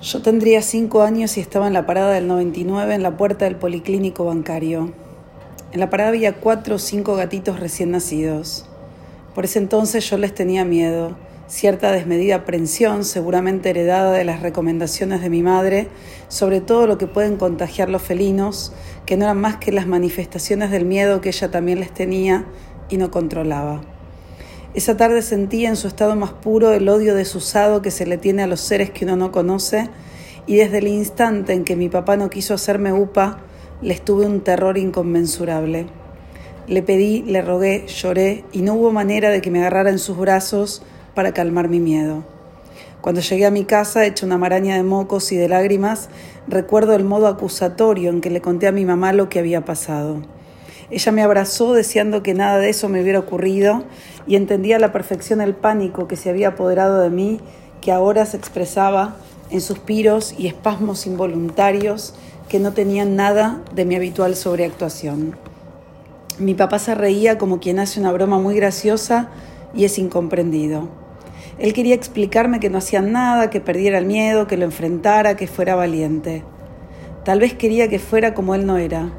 Yo tendría cinco años y estaba en la parada del 99 en la puerta del policlínico bancario. En la parada había cuatro o cinco gatitos recién nacidos. Por ese entonces yo les tenía miedo, cierta desmedida aprensión, seguramente heredada de las recomendaciones de mi madre, sobre todo lo que pueden contagiar los felinos, que no eran más que las manifestaciones del miedo que ella también les tenía y no controlaba. Esa tarde sentía en su estado más puro el odio desusado que se le tiene a los seres que uno no conoce y desde el instante en que mi papá no quiso hacerme upa, les tuve un terror inconmensurable. Le pedí, le rogué, lloré y no hubo manera de que me agarrara en sus brazos para calmar mi miedo. Cuando llegué a mi casa, hecha una maraña de mocos y de lágrimas, recuerdo el modo acusatorio en que le conté a mi mamá lo que había pasado. Ella me abrazó deseando que nada de eso me hubiera ocurrido y entendía a la perfección el pánico que se había apoderado de mí, que ahora se expresaba en suspiros y espasmos involuntarios que no tenían nada de mi habitual sobreactuación. Mi papá se reía como quien hace una broma muy graciosa y es incomprendido. Él quería explicarme que no hacía nada, que perdiera el miedo, que lo enfrentara, que fuera valiente. Tal vez quería que fuera como él no era,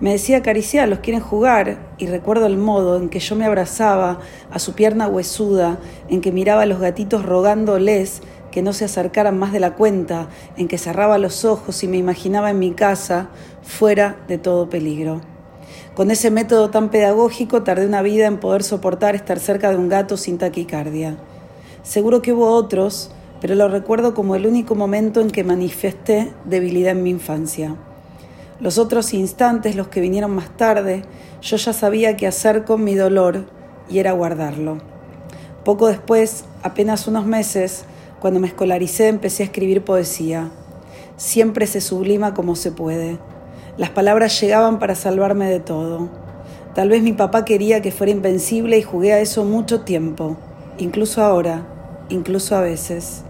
me decía los quieren jugar, y recuerdo el modo en que yo me abrazaba a su pierna huesuda, en que miraba a los gatitos rogándoles que no se acercaran más de la cuenta, en que cerraba los ojos y me imaginaba en mi casa, fuera de todo peligro. Con ese método tan pedagógico tardé una vida en poder soportar estar cerca de un gato sin taquicardia. Seguro que hubo otros, pero lo recuerdo como el único momento en que manifesté debilidad en mi infancia. Los otros instantes, los que vinieron más tarde, yo ya sabía qué hacer con mi dolor y era guardarlo. Poco después, apenas unos meses, cuando me escolaricé, empecé a escribir poesía. Siempre se sublima como se puede. Las palabras llegaban para salvarme de todo. Tal vez mi papá quería que fuera invencible y jugué a eso mucho tiempo, incluso ahora, incluso a veces.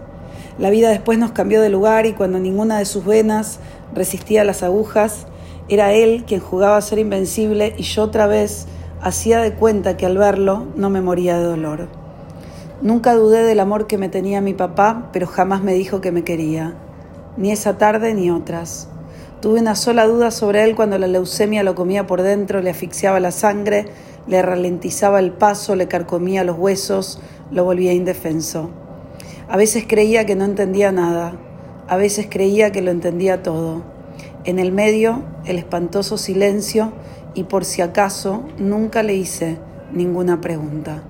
La vida después nos cambió de lugar y cuando ninguna de sus venas resistía las agujas, era él quien jugaba a ser invencible y yo otra vez hacía de cuenta que al verlo no me moría de dolor. Nunca dudé del amor que me tenía mi papá, pero jamás me dijo que me quería, ni esa tarde ni otras. Tuve una sola duda sobre él cuando la leucemia lo comía por dentro, le asfixiaba la sangre, le ralentizaba el paso, le carcomía los huesos, lo volvía indefenso. A veces creía que no entendía nada, a veces creía que lo entendía todo. En el medio, el espantoso silencio y por si acaso nunca le hice ninguna pregunta.